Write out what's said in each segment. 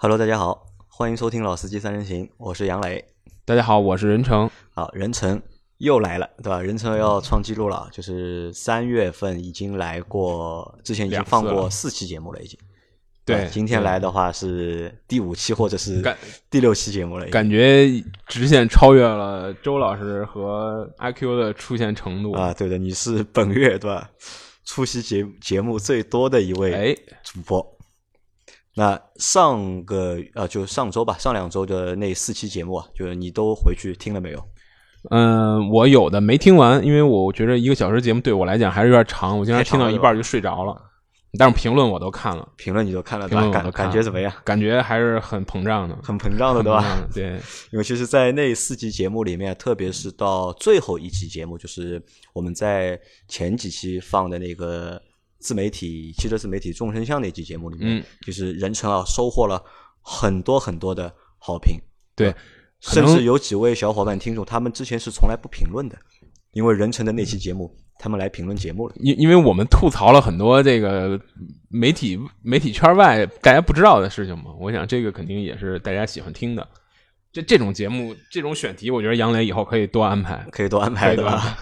Hello，大家好，欢迎收听《老司机三人行》，我是杨磊。大家好，我是任成。好，任成又来了，对吧？任成要创纪录了，就是三月份已经来过，之前已经放过四期节目了，已经。对，今天来的话是第五期或者是第六期节目了，感觉直线超越了周老师和阿 Q 的出现程度啊！对的，你是本月对吧？出席节节目最多的一位主播。那上个呃，就上周吧，上两周的那四期节目啊，就是你都回去听了没有？嗯，我有的没听完，因为我觉得一个小时节目对我来讲还是有点长，我经常听到一半就睡着了。但是评论我都看了，评论你都看了，评论感感觉怎么样？感觉还是很膨胀的，很膨胀的，对吧？对，因为其实，在那四期节目里面，特别是到最后一期节目，就是我们在前几期放的那个自媒体汽车自媒体众生相那期节目里面，就是任成啊收获了很多很多的好评，对，甚至有几位小伙伴听众，他们之前是从来不评论的，因为任成的那期节目。他们来评论节目了，因因为我们吐槽了很多这个媒体媒体圈外大家不知道的事情嘛，我想这个肯定也是大家喜欢听的。这这种节目这种选题，我觉得杨磊以后可以多安排，可以多安排对吧。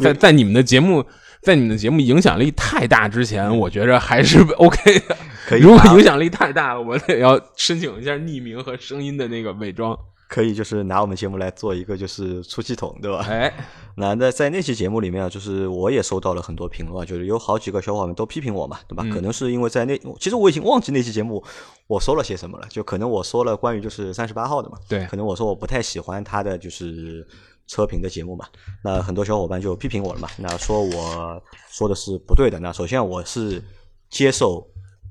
在在你们的节目在你们的节目影响力太大之前，我觉着还是 OK 的。如果影响力太大了，我得要申请一下匿名和声音的那个伪装。可以，就是拿我们节目来做一个就是出气筒，对吧？哎，那那在那期节目里面啊，就是我也收到了很多评论，就是有好几个小伙伴都批评我嘛，对吧？可能是因为在那，其实我已经忘记那期节目我说了些什么了，就可能我说了关于就是三十八号的嘛，对，可能我说我不太喜欢他的就是车评的节目嘛，那很多小伙伴就批评我了嘛，那说我说的是不对的。那首先我是接受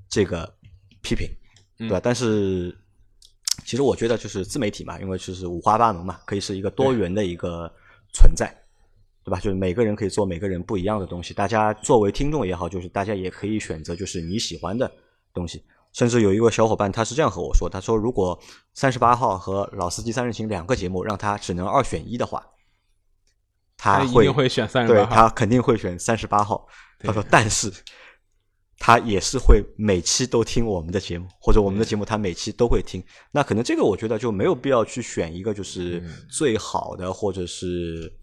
这个批评，对吧？但是。其实我觉得就是自媒体嘛，因为就是五花八门嘛，可以是一个多元的一个存在，对吧？就是每个人可以做每个人不一样的东西。大家作为听众也好，就是大家也可以选择就是你喜欢的东西。甚至有一位小伙伴他是这样和我说，他说如果三十八号和老司机三人行两个节目让他只能二选一的话，他会会选三十八，对他肯定会选三十八号。他说，但是。他也是会每期都听我们的节目，或者我们的节目他每期都会听。那可能这个我觉得就没有必要去选一个就是最好的或者是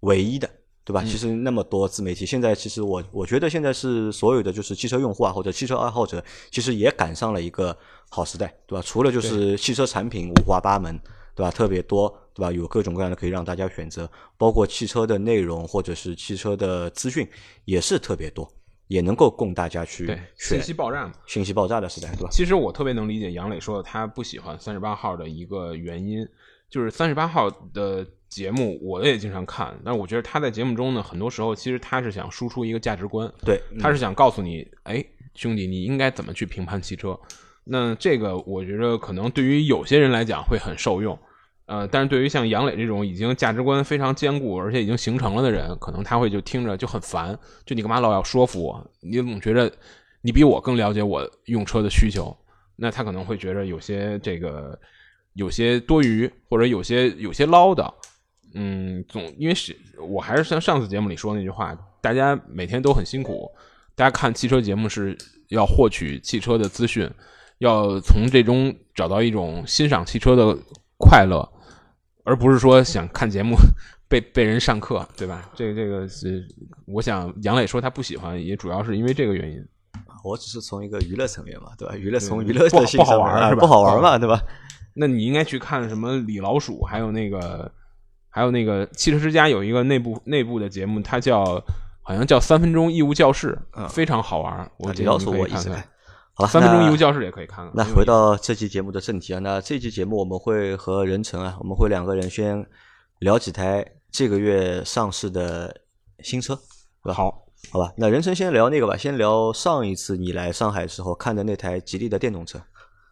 唯一的，对吧？其实那么多自媒体，现在其实我我觉得现在是所有的就是汽车用户啊或者汽车爱好者，其实也赶上了一个好时代，对吧？除了就是汽车产品五花八门，对吧？特别多，对吧？有各种各样的可以让大家选择，包括汽车的内容或者是汽车的资讯也是特别多。也能够供大家去对信息爆炸嘛？信息爆炸的时代，对吧？其实我特别能理解杨磊说的他不喜欢三十八号的一个原因，就是三十八号的节目我也经常看，但是我觉得他在节目中呢，很多时候其实他是想输出一个价值观，对，他是想告诉你，哎，兄弟，你应该怎么去评判汽车？那这个我觉得可能对于有些人来讲会很受用。呃，但是对于像杨磊这种已经价值观非常坚固，而且已经形成了的人，可能他会就听着就很烦，就你干嘛老要说服我？你总觉得你比我更了解我用车的需求，那他可能会觉得有些这个有些多余，或者有些有些唠叨。嗯，总因为是我还是像上次节目里说那句话，大家每天都很辛苦，大家看汽车节目是要获取汽车的资讯，要从这中找到一种欣赏汽车的快乐。而不是说想看节目被被人上课，对吧？这个这个是，我想杨磊说他不喜欢，也主要是因为这个原因。我只是从一个娱乐层面嘛，对吧？娱乐从娱乐的不好玩是吧？不好玩嘛，对吧？那你应该去看什么李老鼠，还有那个还有那个汽车之家有一个内部内部的节目，它叫好像叫三分钟义务教室，非常好玩。我李老鼠我一直看。好，三分钟义务教室也可以看看。那回到这期节目的正题啊，那这期节目我们会和任成啊，我们会两个人先聊几台这个月上市的新车，对吧？好，好吧。那任成先聊那个吧，先聊上一次你来上海时候看的那台吉利的电动车。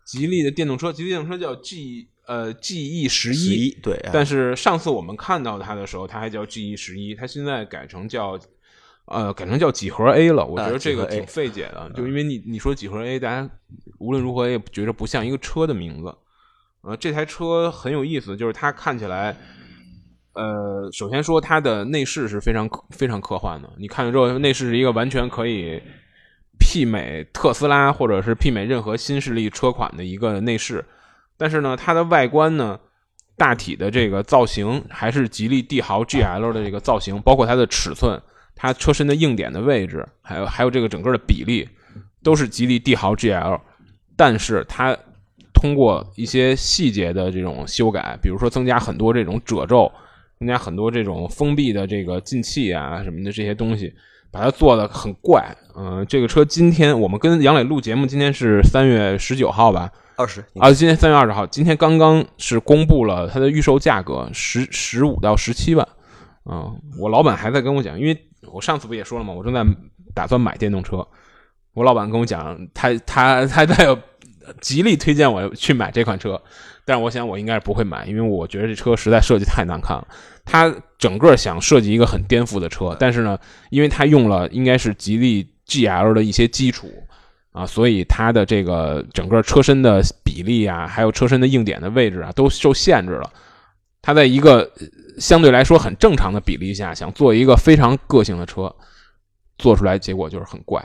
吉利的电动车，吉利电动车叫 G 呃 GE 十一，对。但是上次我们看到它的时候，它还叫 GE 十一，它现在改成叫。呃，改成叫几何 A 了，我觉得这个挺费解的，就因为你你说几何 A，大家无论如何也觉得不像一个车的名字。呃，这台车很有意思，就是它看起来，呃，首先说它的内饰是非常非常科幻的。你看了之后，内饰是一个完全可以媲美特斯拉或者是媲美任何新势力车款的一个内饰，但是呢，它的外观呢，大体的这个造型还是吉利帝豪 GL 的这个造型，包括它的尺寸、它车身的硬点的位置，还有还有这个整个的比例，都是吉利帝豪 GL，但是它通过一些细节的这种修改，比如说增加很多这种褶皱，增加很多这种封闭的这个进气啊什么的这些东西。把它做的很怪，嗯，这个车今天我们跟杨磊录节目，今天是三月十九号吧，二十啊，今天三月二十号，今天刚刚是公布了它的预售价格，十十五到十七万，嗯，我老板还在跟我讲，因为我上次不也说了吗？我正在打算买电动车，我老板跟我讲，他他他在 极力推荐我去买这款车。但是我想，我应该是不会买，因为我觉得这车实在设计太难看了。他整个想设计一个很颠覆的车，但是呢，因为他用了应该是吉利 GL 的一些基础啊，所以它的这个整个车身的比例啊，还有车身的硬点的位置啊，都受限制了。它在一个相对来说很正常的比例下，想做一个非常个性的车，做出来结果就是很怪。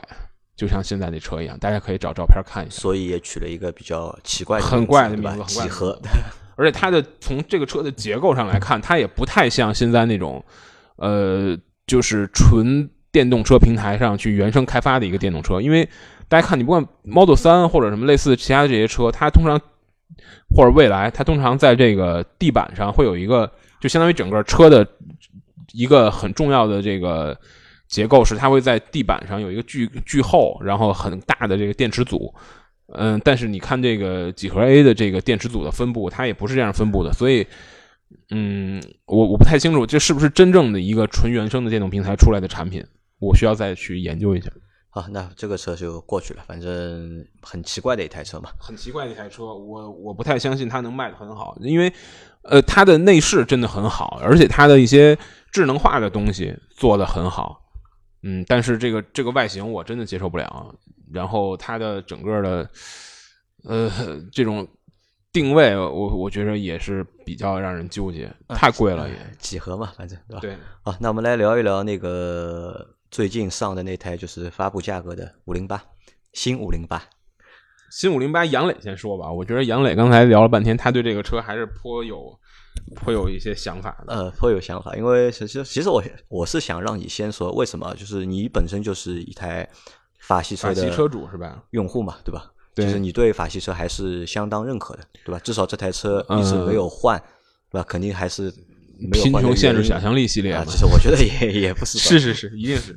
就像现在这车一样，大家可以找照片看一下。所以也取了一个比较奇怪、很怪的名字，几何。而且它的从这个车的结构上来看，它也不太像现在那种，呃，就是纯电动车平台上去原生开发的一个电动车。因为大家看，你不管 Model 三或者什么类似其他的这些车，它通常或者未来，它通常在这个地板上会有一个，就相当于整个车的一个很重要的这个。结构是它会在地板上有一个巨巨厚，然后很大的这个电池组，嗯，但是你看这个几何 A 的这个电池组的分布，它也不是这样分布的，所以，嗯，我我不太清楚这是不是真正的一个纯原生的电动平台出来的产品，我需要再去研究一下。好，那这个车就过去了，反正很奇怪的一台车嘛，很奇怪的一台车，我我不太相信它能卖的很好，因为，呃，它的内饰真的很好，而且它的一些智能化的东西做的很好。嗯，但是这个这个外形我真的接受不了，然后它的整个的，呃，这种定位，我我觉得也是比较让人纠结，太贵了也。几何嘛，反正对吧？对。好，那我们来聊一聊那个最近上的那台，就是发布价格的五零八，新五零八。新五零八，杨磊先说吧。我觉得杨磊刚才聊了半天，他对这个车还是颇有。会有一些想法的，呃，颇有想法，因为其实其实我我是想让你先说为什么，就是你本身就是一台法系车的车主是吧？用户嘛，对吧？就是你对法系车还是相当认可的，对吧？至少这台车一直没有换，对吧？肯定还是。贫穷限制想象力系列啊，其实我觉得也也不是，是是是，一定是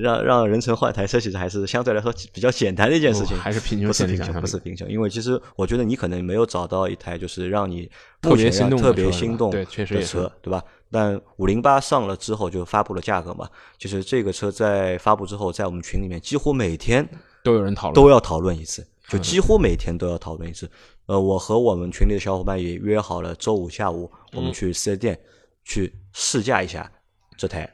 让让人成换台车，其实还是相对来说比较简单的一件事情，还是贫穷限制想象力，不是贫穷，因为其实我觉得你可能没有找到一台就是让你特别心动、特别心动对，确实的车，对吧？但五零八上了之后就发布了价格嘛，就是这个车在发布之后，在我们群里面几乎每天都有人讨论，都要讨论一次，就几乎每天都要讨论一次。呃，我和我们群里的小伙伴也约好了周五下午我们去四 S 店。去试驾一下这台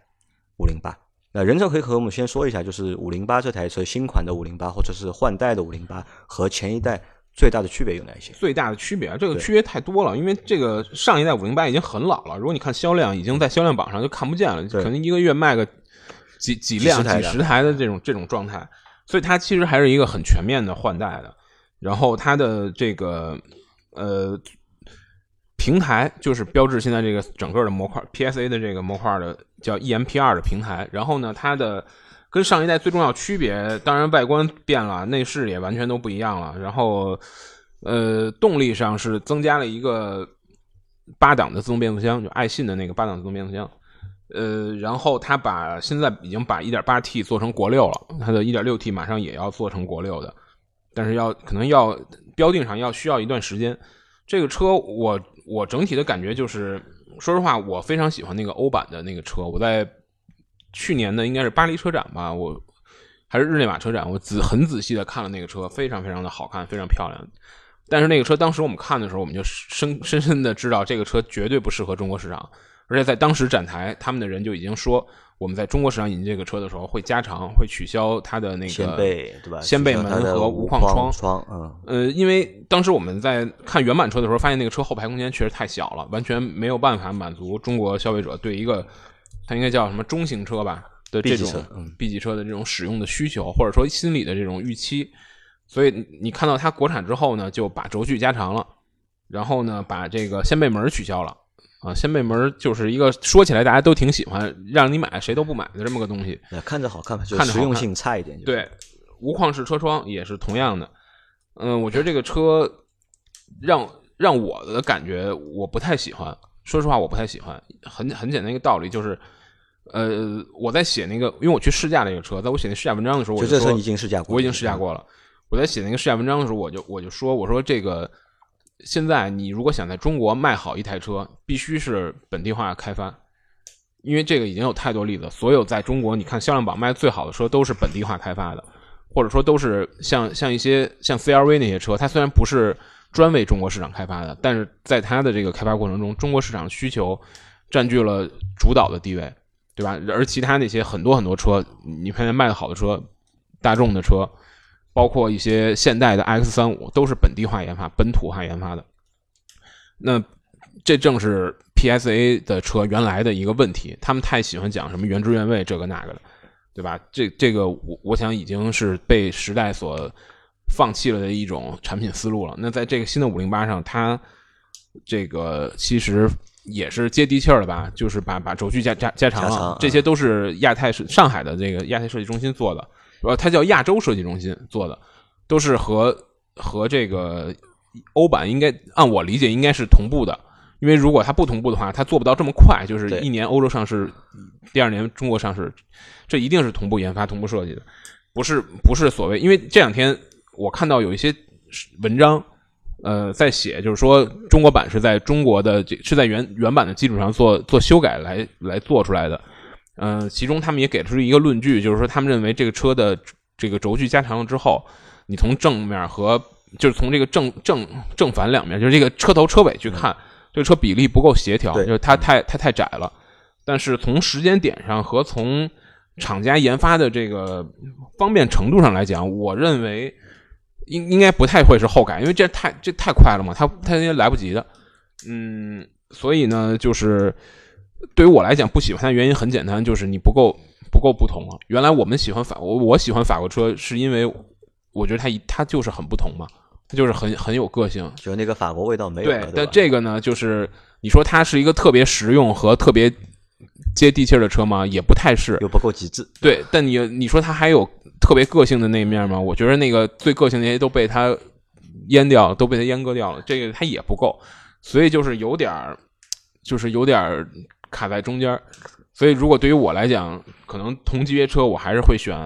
五零八。那任正可以和我们先说一下，就是五零八这台车新款的五零八，或者是换代的五零八和前一代最大的区别有哪些？最大的区别啊，这个区别太多了，因为这个上一代五零八已经很老了。如果你看销量，已经在销量榜上就看不见了，可能一个月卖个几几辆、几十台的这种这种状态。所以它其实还是一个很全面的换代的。然后它的这个呃。平台就是标志现在这个整个的模块，PSA 的这个模块的叫 EMP 二的平台。然后呢，它的跟上一代最重要区别，当然外观变了，内饰也完全都不一样了。然后，呃，动力上是增加了一个八档的自动变速箱，就爱信的那个八档自动变速箱。呃，然后它把现在已经把 1.8T 做成国六了，它的 1.6T 马上也要做成国六的，但是要可能要标定上要需要一段时间。这个车我。我整体的感觉就是，说实话，我非常喜欢那个欧版的那个车。我在去年的应该是巴黎车展吧，我还是日内瓦车展，我仔很仔细的看了那个车，非常非常的好看，非常漂亮。但是那个车当时我们看的时候，我们就深深深的知道这个车绝对不适合中国市场，而且在当时展台，他们的人就已经说。我们在中国市场引进这个车的时候，会加长，会取消它的那个掀背，对吧？掀背门和无框窗。嗯，呃，因为当时我们在看原版车的时候，发现那个车后排空间确实太小了，完全没有办法满足中国消费者对一个它应该叫什么中型车吧？的这种嗯 B 级车的这种使用的需求，或者说心理的这种预期，所以你你看到它国产之后呢，就把轴距加长了，然后呢，把这个掀背门取消了。啊，掀背门就是一个说起来大家都挺喜欢，让你买谁都不买的这么个东西。呃看着好看吧，就看着实用性差一点。对，无框式车窗也是同样的。嗯，我觉得这个车让让我的感觉我不太喜欢，说实话我不太喜欢。很很简单一个道理就是，呃，我在写那个，因为我去试驾那个车，在我写那试驾文章的时候，我说就这车已经试驾过，我已经试驾过了。我在写那个试驾文章的时候，我就我就说，我说这个现在你如果想在中国卖好一台车，必须是本地化开发，因为这个已经有太多例子，所有在中国你看销量榜卖最好的车都是本地化开发的，或者说都是像像一些像 CRV 那些车，它虽然不是专为中国市场开发的，但是在它的这个开发过程中，中国市场需求占据了主导的地位，对吧？而其他那些很多很多车，你看见卖的好的车，大众的车。包括一些现代的 X 三五都是本地化研发、本土化研发的。那这正是 PSA 的车原来的一个问题，他们太喜欢讲什么原汁原味这个那个的，对吧？这这个我我想已经是被时代所放弃了的一种产品思路了。那在这个新的五零八上，它这个其实也是接地气儿的吧，就是把把轴距加加加长了，这些都是亚太是上海的这个亚太设计中心做的。呃，它叫亚洲设计中心做的，都是和和这个欧版应该按我理解应该是同步的，因为如果它不同步的话，它做不到这么快，就是一年欧洲上市，第二年中国上市，这一定是同步研发、同步设计的，不是不是所谓，因为这两天我看到有一些文章，呃，在写就是说中国版是在中国的这是在原原版的基础上做做修改来来做出来的。嗯、其中他们也给出一个论据，就是说他们认为这个车的这个轴距加长了之后，你从正面和就是从这个正正正反两面，就是这个车头车尾去看，这个车比例不够协调，就是它太它太窄了。但是从时间点上和从厂家研发的这个方便程度上来讲，我认为应应该不太会是后改，因为这太这太快了嘛，它它应该来不及的。嗯，所以呢，就是对于我来讲，不喜欢它的原因很简单，就是你不够不够不同了。原来我们喜欢法国，我喜欢法国车，是因为我觉得它一它就是很不同嘛，它就是很很有个性。就那个法国味道没有了，对，对但这个呢，就是你说它是一个特别实用和特别接地气儿的车吗？也不太是。又不够极致，对，但你你说它还有特别个性的那一面吗？我觉得那个最个性的那些都被它阉掉了，都被它阉割掉了，这个它也不够，所以就是有点儿，就是有点儿卡在中间儿。所以如果对于我来讲，可能同级别车我还是会选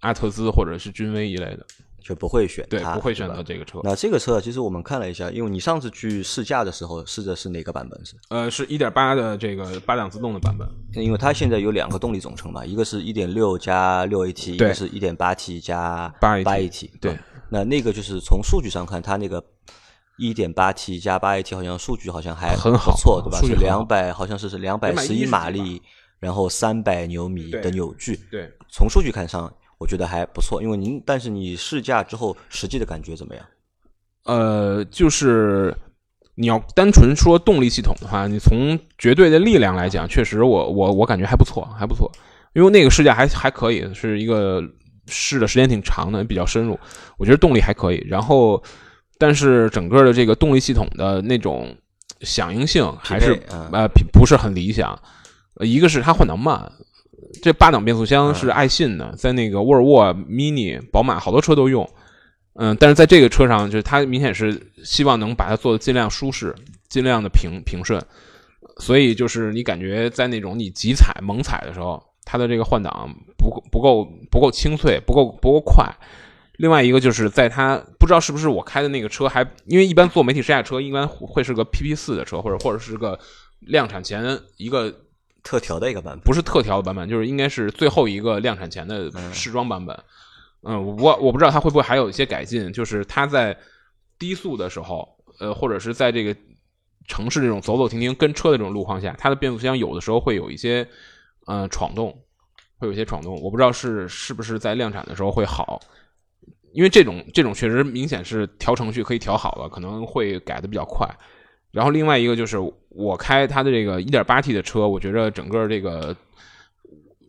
阿特兹或者是君威一类的，就不会选对，它，不会选择这个车。那这个车其实我们看了一下，因为你上次去试驾的时候试的是哪个版本是？呃，是一点八的这个八档自动的版本。因为它现在有两个动力总成嘛，一个是1.6加六 AT，一对个是 1.8T 加 8AT 8AT。对，那那个就是从数据上看，它那个 1.8T 加八 AT 好像数据好像还很好不错，对吧？是数据很好两百，好像是是两百十一211马力，然后三百牛米的扭矩。对，从数据看上，我觉得还不错。因为您，但是你试驾之后，实际的感觉怎么样？呃，就是你要单纯说动力系统的话，你从绝对的力量来讲，确实我我我感觉还不错，还不错。因为那个试驾还还可以，是一个试的时间挺长的，比较深入，我觉得动力还可以。然后，但是整个的这个动力系统的那种响应性还是嗯呃不是很理想。呃一个是它换挡慢，这八档变速箱是爱信的，在那个沃尔沃、Mini、宝马好多车都用。嗯，但是在这个车上，就是它明显是希望能把它做的尽量舒适，尽量的平平顺，所以就是你感觉在那种你急踩猛踩的时候，它的这个换挡不够不够不够清脆，不够不够快。另外一个就是在它不知道是不是我开的那个车还，因为一般做媒体试驾车，一般会是个 PP 四的车，或者或者是个量产前一个特调的一个版本，不是特调的版本，就是应该是最后一个量产前的试装版本。嗯，我我不知道它会不会还有一些改进，就是它在低速的时候，呃，或者是在这个城市这种走走停停跟车的这种路况下，它的变速箱有的时候会有一些呃闯动，会有一些闯动。我不知道是是不是在量产的时候会好，因为这种这种确实明显是调程序可以调好了，可能会改的比较快。然后另外一个就是我开它的这个 1.8T 的车，我觉着整个这个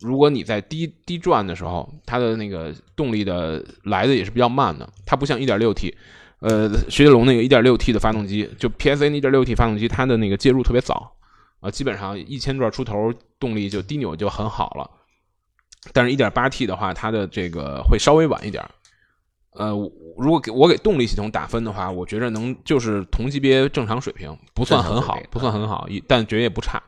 如果你在低低转的时候，它的那个动力的来的也是比较慢的，它不像 1.6T，呃，雪铁龙那个 1.6T 的发动机，就 PSA 那 1.6T 发动机，它的那个介入特别早啊，基本上一千转出头，动力就低扭就很好了。但是 1.8T 的话，它的这个会稍微晚一点。呃，如果给我给动力系统打分的话，我觉着能就是同级别正常水平，不算很好，不算很好，但绝对不差。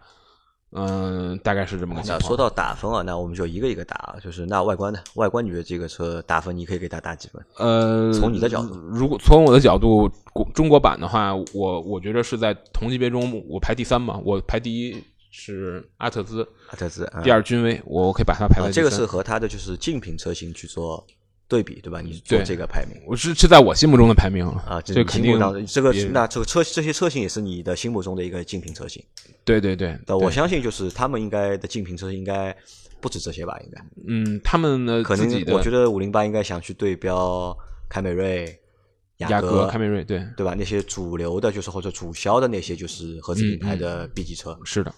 嗯，大概是这么个情况。说到打分啊，那我们就一个一个打。就是那外观呢？外观你觉得这个车打分，你可以给它打几分？呃，从你的角度，如果从我的角度，中国版的话，我我觉得是在同级别中，我排第三嘛。我排第一是阿特兹，阿特兹，第二君威，我可以把它排在。这个是和它的就是竞品车型去做。对比对吧？你做这个排名，我是是在我心目中的排名啊，这肯定这个那这个车这些车型也是你的心目中的一个竞品车型。对对对，那我相信就是他们应该的竞品车应该不止这些吧？应该，嗯，他们的可能我觉得五零八应该想去对标凯美瑞、雅阁、凯美瑞，对对吧？那些主流的，就是或者主销的那些就是合资品牌的 B 级车。是的，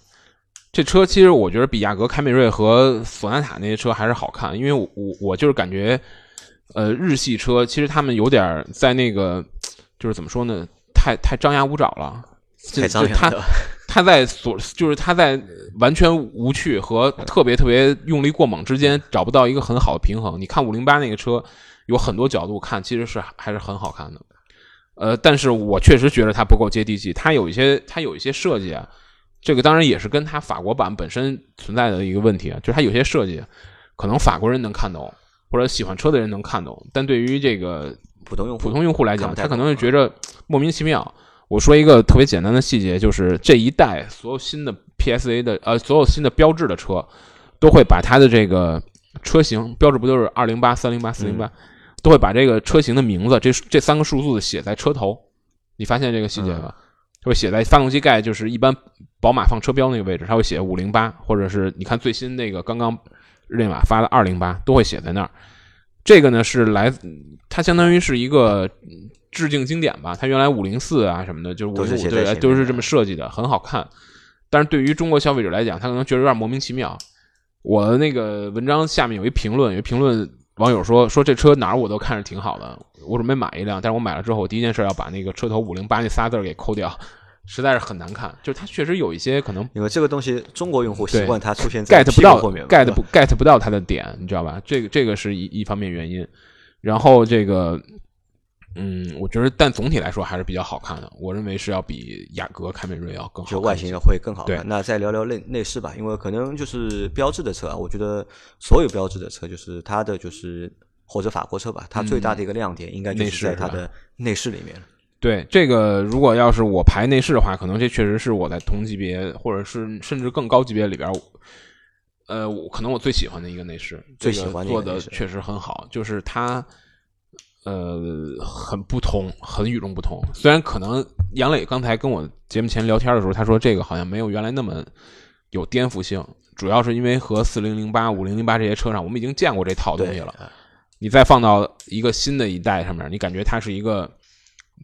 这车其实我觉得比雅阁、凯美瑞和索纳塔那些车还是好看，因为我我就是感觉。呃，日系车其实他们有点在那个，就是怎么说呢？太太张牙舞爪了。太张牙。他他在所就是他在完全无趣和特别特别用力过猛之间找不到一个很好的平衡。你看五零八那个车，有很多角度看，其实是还是很好看的。呃，但是我确实觉得它不够接地气。它有一些它有一些设计啊，这个当然也是跟它法国版本身存在的一个问题啊，就是它有些设计可能法国人能看懂。或者喜欢车的人能看懂，但对于这个普通用户普通用户来讲，他可能会觉着莫名其妙。我说一个特别简单的细节，就是这一代所有新的 PSA 的呃，所有新的标志的车，都会把它的这个车型标志不都是二零八、三零八、四零八，都会把这个车型的名字这这三个数字写在车头。你发现这个细节吗？会写在发动机盖，就是一般宝马放车标那个位置，它会写五零八，或者是你看最新那个刚刚。日内瓦发的二零八都会写在那儿，这个呢是来，它相当于是一个致敬经典吧。它原来五零四啊什么的，就是五零五对，都是这么设计的，很好看。但是对于中国消费者来讲，他可能觉得有点莫名其妙。我的那个文章下面有一评论，有一评论网友说说这车哪儿我都看着挺好的，我准备买一辆，但是我买了之后，我第一件事要把那个车头五零八那仨字给抠掉。实在是很难看，就是它确实有一些可能，因为这个东西中国用户习惯它出现在 get 不到后面，get 不 get 不到它的点，你知道吧？这个这个是一一方面原因。然后这个，嗯，我觉得，但总体来说还是比较好看的。我认为是要比雅阁、凯美瑞要更好，就外形会更好看。那再聊聊内内饰吧，因为可能就是标志的车啊，我觉得所有标志的车，就是它的就是或者法国车吧，它最大的一个亮点应该就是在它的内饰里面。对这个，如果要是我排内饰的话，可能这确实是我在同级别或者是甚至更高级别里边，呃，可能我最喜欢的一个内饰，最喜欢做的确实很好，就是它，呃，很不同，很与众不同。虽然可能杨磊刚才跟我节目前聊天的时候，他说这个好像没有原来那么有颠覆性，主要是因为和四零零八、五零零八这些车上，我们已经见过这套东西了。你再放到一个新的一代上面，你感觉它是一个。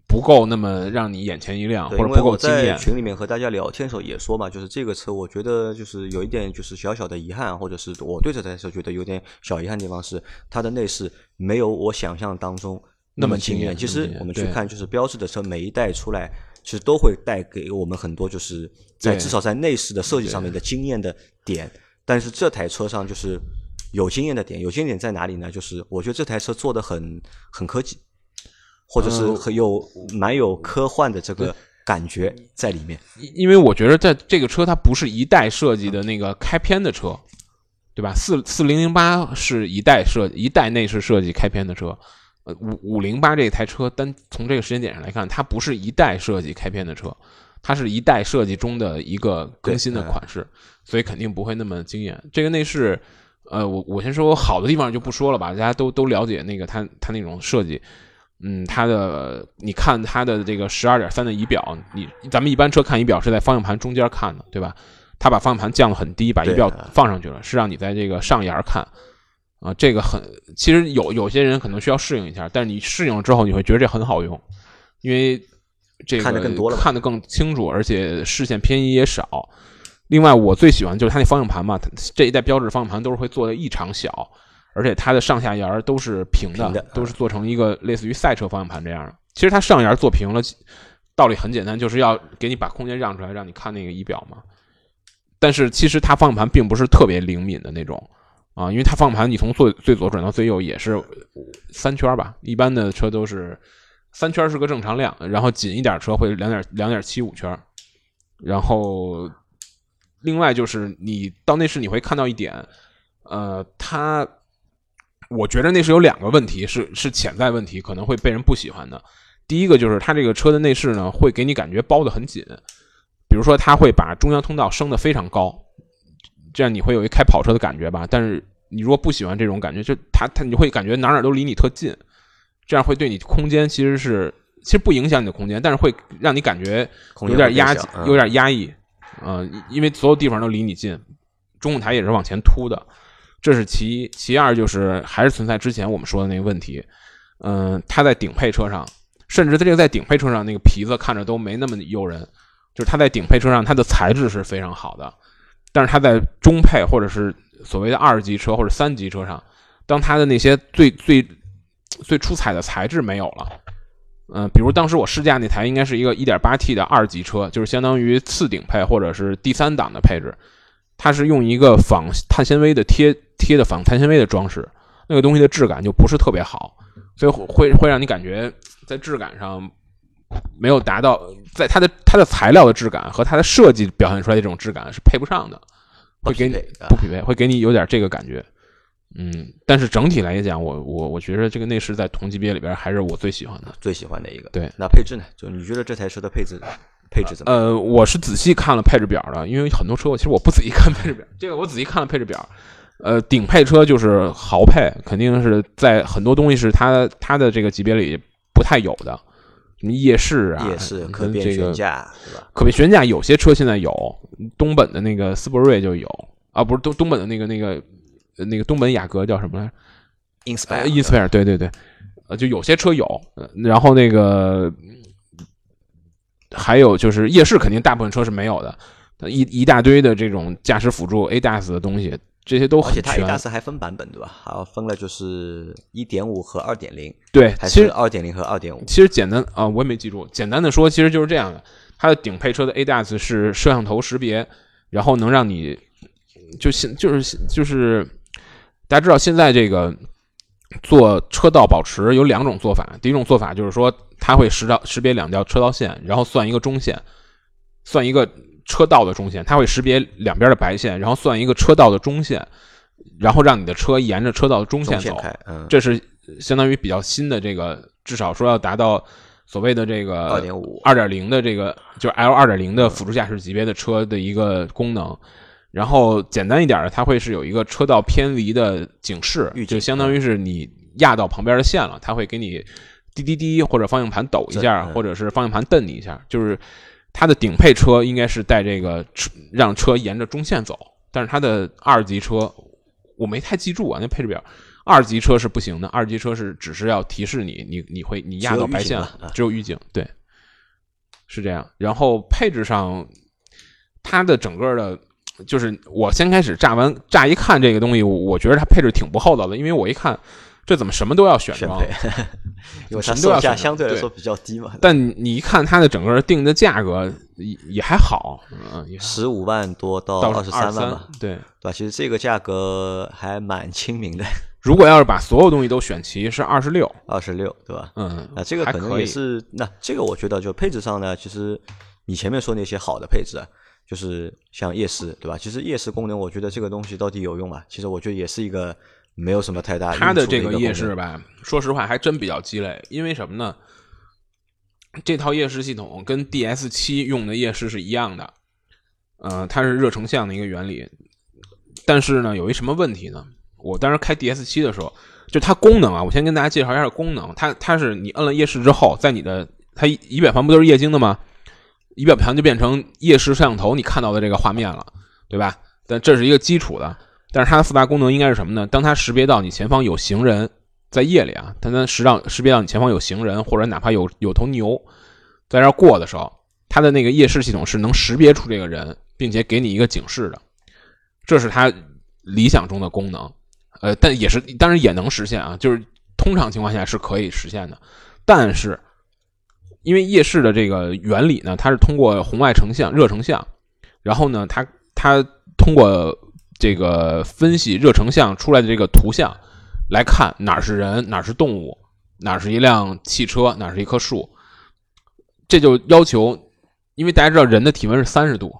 不够那么让你眼前一亮，或者不够惊艳。群里面和大家聊天的时候也说嘛，就是这个车，我觉得就是有一点就是小小的遗憾，或者是我对这台车觉得有点小遗憾的地方是它的内饰没有我想象当中那么惊艳。其实我们去看，就是标志的车每一代出来，其实都会带给我们很多就是在至少在内饰的设计上面的惊艳的点。但是这台车上就是有惊艳的点，有惊艳点在哪里呢？就是我觉得这台车做的很很科技。或者是很有蛮有科幻的这个感觉在里面，因为我觉得在这个车它不是一代设计的那个开篇的车，对吧？四四零零八是一代设一代内饰设计开篇的车，呃五五零八这台车单从这个时间点上来看，它不是一代设计开篇的车，它是一代设计中的一个更新的款式，所以肯定不会那么惊艳。这个内饰，呃，我我先说好的地方就不说了吧，大家都都了解那个它它那种设计。嗯，它的你看它的这个十二点三的仪表，你咱们一般车看仪表是在方向盘中间看的，对吧？它把方向盘降得很低，把仪表放上去了，是让你在这个上沿看啊。这个很，其实有有些人可能需要适应一下，但是你适应了之后，你会觉得这很好用，因为这个看得更多了，看得更清楚，而且视线偏移也少。另外，我最喜欢就是它那方向盘嘛，这一代标志方向盘都是会做的异常小，而且它的上下沿都是平的，平的都是做成一个类似于赛车方向盘这样的。其实它上沿做平了，道理很简单，就是要给你把空间让出来，让你看那个仪表嘛。但是其实它方向盘并不是特别灵敏的那种啊，因为它方向盘你从最最左转到最右也是三圈吧，一般的车都是三圈是个正常量，然后紧一点车会两点两点七五圈，然后。另外就是你到内饰你会看到一点，呃，它，我觉得那是有两个问题，是是潜在问题，可能会被人不喜欢的。第一个就是它这个车的内饰呢，会给你感觉包的很紧，比如说它会把中央通道升的非常高，这样你会有一开跑车的感觉吧。但是你如果不喜欢这种感觉，就它它你会感觉哪哪都离你特近，这样会对你空间其实是其实不影响你的空间，但是会让你感觉有点压有点压抑。呃，因为所有地方都离你近，中控台也是往前凸的，这是其一。其二就是还是存在之前我们说的那个问题，嗯，它在顶配车上，甚至它这个在顶配车上那个皮子看着都没那么诱人，就是它在顶配车上它的材质是非常好的，但是它在中配或者是所谓的二级车或者三级车上，当它的那些最最最出彩的材质没有了。嗯，比如当时我试驾那台应该是一个 1.8T 的二级车，就是相当于次顶配或者是第三档的配置，它是用一个仿碳纤维的贴贴的仿碳纤维的装饰，那个东西的质感就不是特别好，所以会会让你感觉在质感上没有达到，在它的它的材料的质感和它的设计表现出来的这种质感是配不上的，会给你不匹配，会给你有点这个感觉。嗯，但是整体来讲，我我我觉得这个内饰在同级别里边还是我最喜欢的，最喜欢的一个。对，那配置呢？就你觉得这台车的配置配置怎么？呃，我是仔细看了配置表的，因为很多车我其实我不仔细看配置表，这个我仔细看了配置表。呃，顶配车就是豪配，肯定是在很多东西是它它的这个级别里不太有的，什么夜视啊，夜视、可变悬架，对吧？可变悬架有些车现在有，东本的那个斯铂瑞就有啊，不是东东本的那个那个。那个东本雅阁叫什么来？Inspire，Inspire，对对对，呃，就有些车有，然后那个还有就是夜视，肯定大部分车是没有的，一一大堆的这种驾驶辅助 ADAS 的东西，这些都很全。而且它 ADAS 还分版本对吧？还分了就是一点五和二点零，对，还是二点零和二点五。其实简单啊，我也没记住。简单的说，其实就是这样的，它的顶配车的 ADAS 是摄像头识别，然后能让你就现就是就是。大家知道现在这个做车道保持有两种做法，第一种做法就是说它会识到识别两条车道线，然后算一个中线，算一个车道的中线，它会识别两边的白线，然后算一个车道的中线，然后让你的车沿着车道的中线走。这是相当于比较新的这个，至少说要达到所谓的这个二点五、二点零的这个就是 L 二点零的辅助驾驶级别的车的一个功能。然后简单一点的，它会是有一个车道偏离的警示，就相当于是你压到旁边的线了，它会给你滴滴滴或者方向盘抖一下，或者是方向盘蹬你一下。就是它的顶配车应该是带这个车让车沿着中线走，但是它的二级车我没太记住啊，那配置表二级车是不行的，二级车是只是要提示你，你你会你压到白线了，只有预警，对，是这样。然后配置上，它的整个的。就是我先开始乍完乍一看这个东西，我觉得它配置挺不厚道的，因为我一看这怎么什么都要选装，因为它售价相对来说比较低嘛。但你一看它的整个定的价格也也还好，嗯，十五万多到二十三万吧，对对吧？其实这个价格还蛮亲民的。如果要是把所有东西都选齐，是二十六，二十六，对吧？嗯，那这个可能也是那这个我觉得就配置上呢，其实你前面说那些好的配置。就是像夜视，对吧？其实夜视功能，我觉得这个东西到底有用吗？其实我觉得也是一个没有什么太大。它的这个夜视吧，说实话还真比较鸡肋。因为什么呢？这套夜视系统跟 DS 七用的夜视是一样的，呃，它是热成像的一个原理。但是呢，有一什么问题呢？我当时开 DS 七的时候，就它功能啊，我先跟大家介绍一下功能。它它是你摁了夜视之后，在你的它仪表盘不都是液晶的吗？仪表盘就变成夜视摄像头，你看到的这个画面了，对吧？但这是一个基础的，但是它的复杂功能应该是什么呢？当它识别到你前方有行人，在夜里啊，它能识到识别到你前方有行人，或者哪怕有有头牛在这过的时候，它的那个夜视系统是能识别出这个人，并且给你一个警示的，这是它理想中的功能。呃，但也是当然也能实现啊，就是通常情况下是可以实现的。但是因为夜视的这个原理呢，它是通过红外成像、热成像，然后呢，它它通过这个分析热成像出来的这个图像来看哪儿是人，哪儿是动物，哪儿是一辆汽车，哪儿是一棵树。这就要求，因为大家知道人的体温是三十度，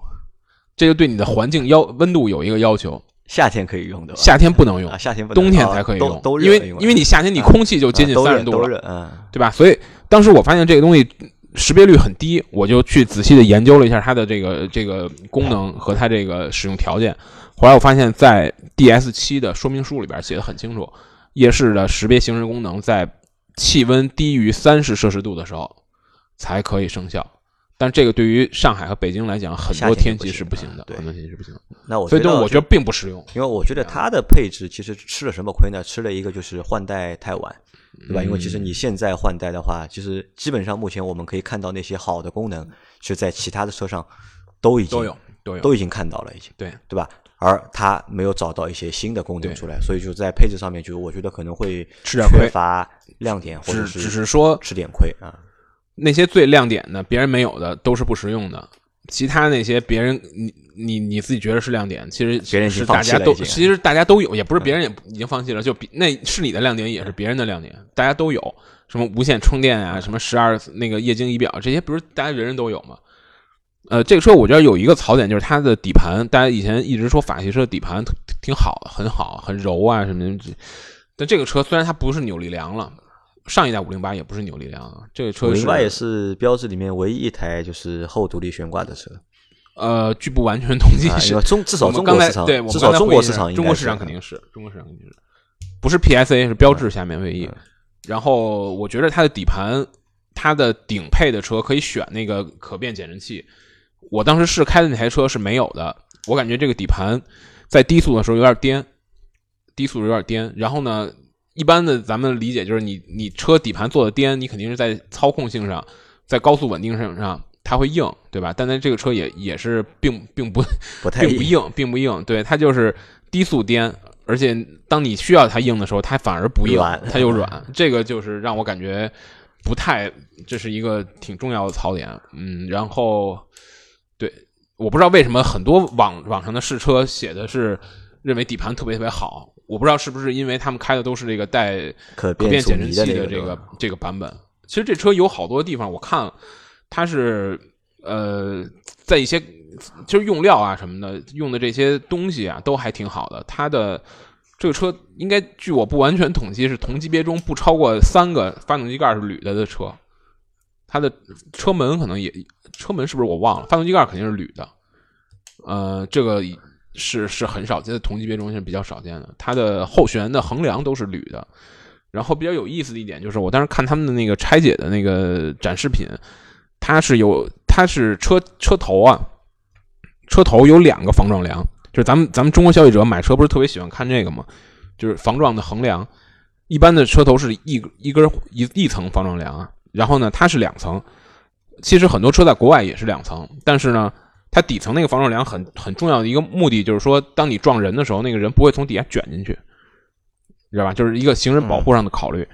这就对你的环境要温度有一个要求。夏天可以用的，夏天不能用啊，夏天不冬天才可以用，都因为因为你夏天你空气就接近三十度了，嗯，对吧？所以当时我发现这个东西识别率很低，我就去仔细的研究了一下它的这个这个功能和它这个使用条件。后来我发现，在 DS 七的说明书里边写的很清楚，夜视的识别行驶功能在气温低于三十摄氏度的时候才可以生效。但这个对于上海和北京来讲，很多天气是不行的，很多天气是不行的。那我所以我觉得并不实用，因为我觉得它的配置其实吃了什么亏呢？吃了一个就是换代太晚，对吧？因为其实你现在换代的话，其实基本上目前我们可以看到那些好的功能，是在其他的车上都已经都有都有都已经看到了，已经对对吧？而它没有找到一些新的功能出来，所以就在配置上面，就我觉得可能会缺乏亮点，或者是只是说吃点亏啊。那些最亮点的，别人没有的，都是不实用的。其他那些别人你你你自己觉得是亮点，其实别人是大家都其实大家都有，也不是别人也已经放弃了，就比那是你的亮点，也是别人的亮点，大家都有。什么无线充电啊，什么十二那个液晶仪表，这些不是大家人人都有吗？呃，这个车我觉得有一个槽点，就是它的底盘，大家以前一直说法系车底盘挺好的，很好，很柔啊什么的。但这个车虽然它不是扭力梁了。上一代五零八也不是扭力梁啊，这个车五零八也是标致里面唯一一台就是后独立悬挂的车。呃，据不完全统计是中至少中国市场，对，至少中国市场，中国市场肯定是中国市场肯定是，不是 PSA 是标致下面唯一。然后我觉得它的底盘，它的顶配的车可以选那个可变减震器。我当时试开的那台车是没有的，我感觉这个底盘在低速的时候有点颠，低速有点颠。然后呢？一般的，咱们理解就是你你车底盘做的颠，你肯定是在操控性上，在高速稳定性上它会硬，对吧？但在这个车也也是并并不不太并不硬，并不硬，对它就是低速颠，而且当你需要它硬的时候，它反而不硬，它又软，这个就是让我感觉不太，这是一个挺重要的槽点，嗯，然后对，我不知道为什么很多网网上的试车写的是认为底盘特别特别好。我不知道是不是因为他们开的都是这个带可变减震器的这个这个版本。其实这车有好多地方，我看它是呃，在一些就是用料啊什么的用的这些东西啊都还挺好的。它的这个车应该据我不完全统计是同级别中不超过三个发动机盖是铝的的车。它的车门可能也车门是不是我忘了？发动机盖肯定是铝的。呃，这个。是是很少见，在同级别中是比较少见的。它的后悬的横梁都是铝的。然后比较有意思的一点就是，我当时看他们的那个拆解的那个展示品，它是有它是车车头啊，车头有两个防撞梁，就是咱们咱们中国消费者买车不是特别喜欢看这个吗？就是防撞的横梁，一般的车头是一一根一一层防撞梁啊，然后呢它是两层。其实很多车在国外也是两层，但是呢。它底层那个防撞梁很很重要的一个目的，就是说，当你撞人的时候，那个人不会从底下卷进去，知道吧？就是一个行人保护上的考虑。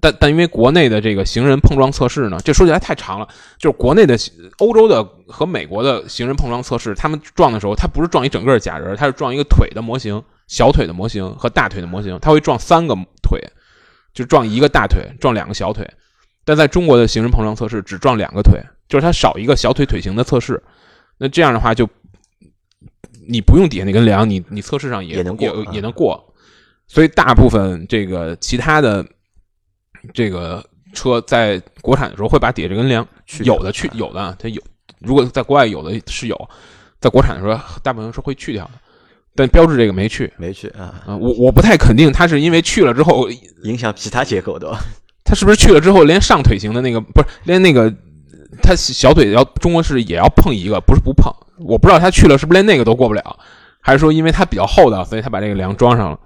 但但因为国内的这个行人碰撞测试呢，这说起来太长了。就是国内的、欧洲的和美国的行人碰撞测试，他们撞的时候，他不是撞一整个假人，他是撞一个腿的模型、小腿的模型和大腿的模型，他会撞三个腿，就撞一个大腿，撞两个小腿。但在中国的行人碰撞测试只撞两个腿，就是它少一个小腿腿型的测试。那这样的话，就你不用底下那根梁，你你测试上也能过，也能过。所以大部分这个其他的这个车在国产的时候会把底下这根梁有的去有的它有，如果在国外有的是有，在国产的时候大部分是会去掉的。但标志这个没去，没去啊啊！我我不太肯定，它是因为去了之后影响其他结构的。它是不是去了之后连上腿型的那个不是连那个？他小腿要中国是也要碰一个，不是不碰。我不知道他去了是不是连那个都过不了，还是说因为他比较厚道，所以他把这个梁装上了。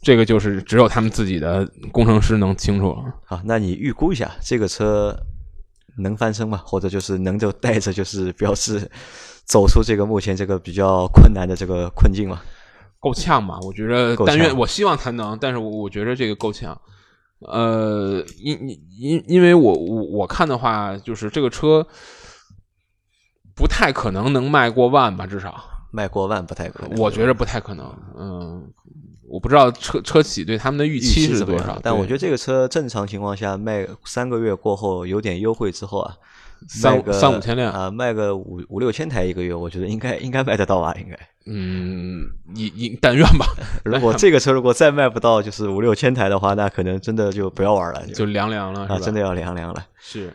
这个就是只有他们自己的工程师能清楚了。好，那你预估一下这个车能翻身吗？或者就是能就带着就是标志走出这个目前这个比较困难的这个困境吗？够呛吧？我觉得，但愿我希望他能，但是我我觉得这个够呛。呃，因因因因为我我我看的话，就是这个车不太可能能卖过万吧，至少卖过万不太可能，我觉着不太可能。嗯，我不知道车车企对他们的预预期是是多少，但我觉得这个车正常情况下卖三个月过后有点优惠之后啊，三三五千辆啊，卖个五五六千台一个月，我觉得应该应该卖得到吧？应该。嗯，你你但愿吧，如果这个车如果再卖不到就是五六千台的话，那可能真的就不要玩了，就凉凉了，那啊，真的要凉凉了。是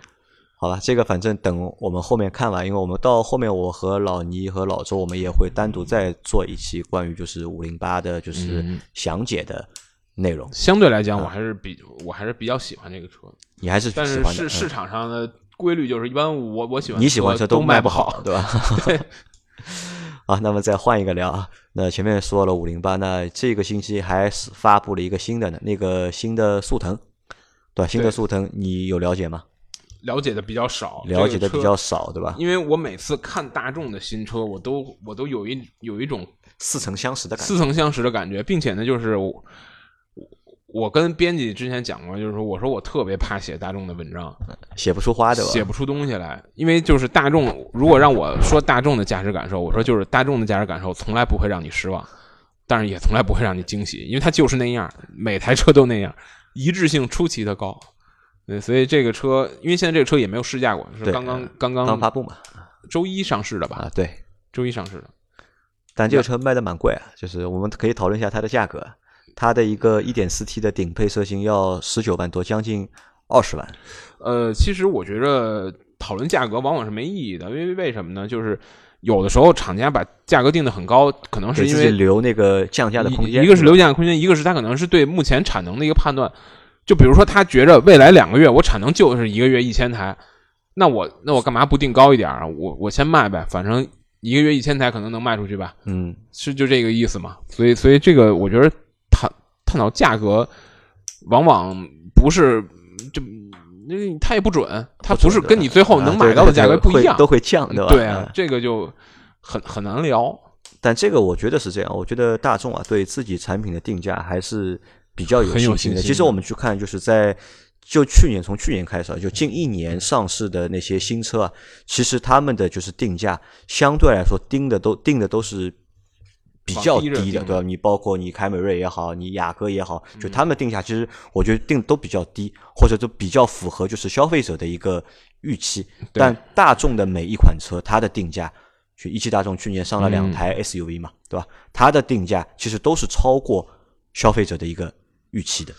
好吧，这个反正等我们后面看完，因为我们到后面我和老倪和老周，我们也会单独再做一期关于就是五零八的，就是嗯详解的内容。相对来讲，我还是比我还是比较喜欢这个车，你还是但是市市场上的规律就是，一般我我喜欢你喜欢车都卖不好，，对吧？对啊，那么再换一个聊啊。那前面说了五零八，那这个星期还是发布了一个新的呢，那个新的速腾，对吧？新的速腾你有了解吗？了解的比较少，了解的比较少，对吧？因为我每次看大众的新车，我都我都有一有一种似曾相识的感觉。似曾相识的感觉，并且呢，就是我跟编辑之前讲过，就是说我说我特别怕写大众的文章，写不出花，的？写不出东西来，因为就是大众，如果让我说大众的驾驶感受，我说就是大众的驾驶感受从来不会让你失望，但是也从来不会让你惊喜，因为它就是那样，每台车都那样，一致性出奇的高。对，所以这个车，因为现在这个车也没有试驾过，是刚刚呃刚刚刚发布嘛，周一上市的吧？啊，对。周一上市的。但这个车卖的蛮贵啊，就是我们可以讨论一下它的价格。它的一个 1.4T 的顶配车型要十九万多，将近二十万。呃，其实我觉着讨论价格往往是没意义的，因为为什么呢？就是有的时候厂家把价格定的很高，可能是因为留那个降价的空间。一一个是留降价空间，一个是他可能是对目前产能的一个判断。就比如说，他觉着未来两个月我产能就是一个月一千台，那我那我干嘛不定高一点啊？我我先卖呗，反正一个月一千台可能能卖出去吧，嗯，是就这个意思嘛。所以所以这个我觉得探探讨价格，往往不是就那它也不准，它不是跟你最后能买到的价格不一样，啊都会降，对吧？对啊嗯，这个就很很难聊。但这个我觉得是这样，我觉得大众啊对自己产品的定价还是比较有信心的。其实我们去看，就是在就去年从去年开始啊，就近一年上市的那些新车啊，其实他们的就是定价相对来说定的都定的都是。比较低的，对吧？你包括你凯美瑞也好，你雅阁也好，就他们定价其实我觉得定都比较低，或者都比较符合就是消费者的一个预期。但大众的每一款车，它的定价，就一汽大众去年上了两台 SUV 嘛，对吧？它的定价其实都是超过消费者的一个预期的。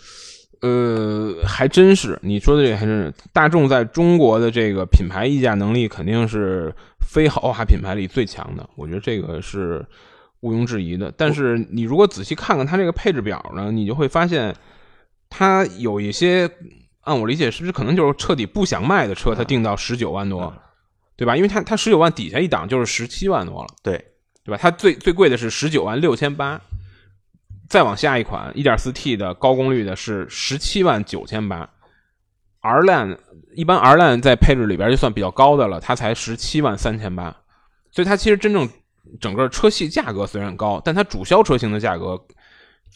呃，还真是你说的这个还真是，大众在中国的这个品牌溢价能力肯定是非豪华品牌里最强的，我觉得这个是毋庸置疑的。但是你如果仔细看看它这个配置表呢，你就会发现它有一些，按我理解，是不是可能就是彻底不想卖的车，它定到十九万多，对吧？因为它它十九万底下一档就是十七万多了。对，对吧？它最最贵的是十九万六千八，再往下一款一点四 T 的高功率的是十七万九千八，R Line 一般 R Line 在配置里边就算比较高的了，它才十七万三千八，所以它其实真正整个车系价格虽然高，但它主销车型的价格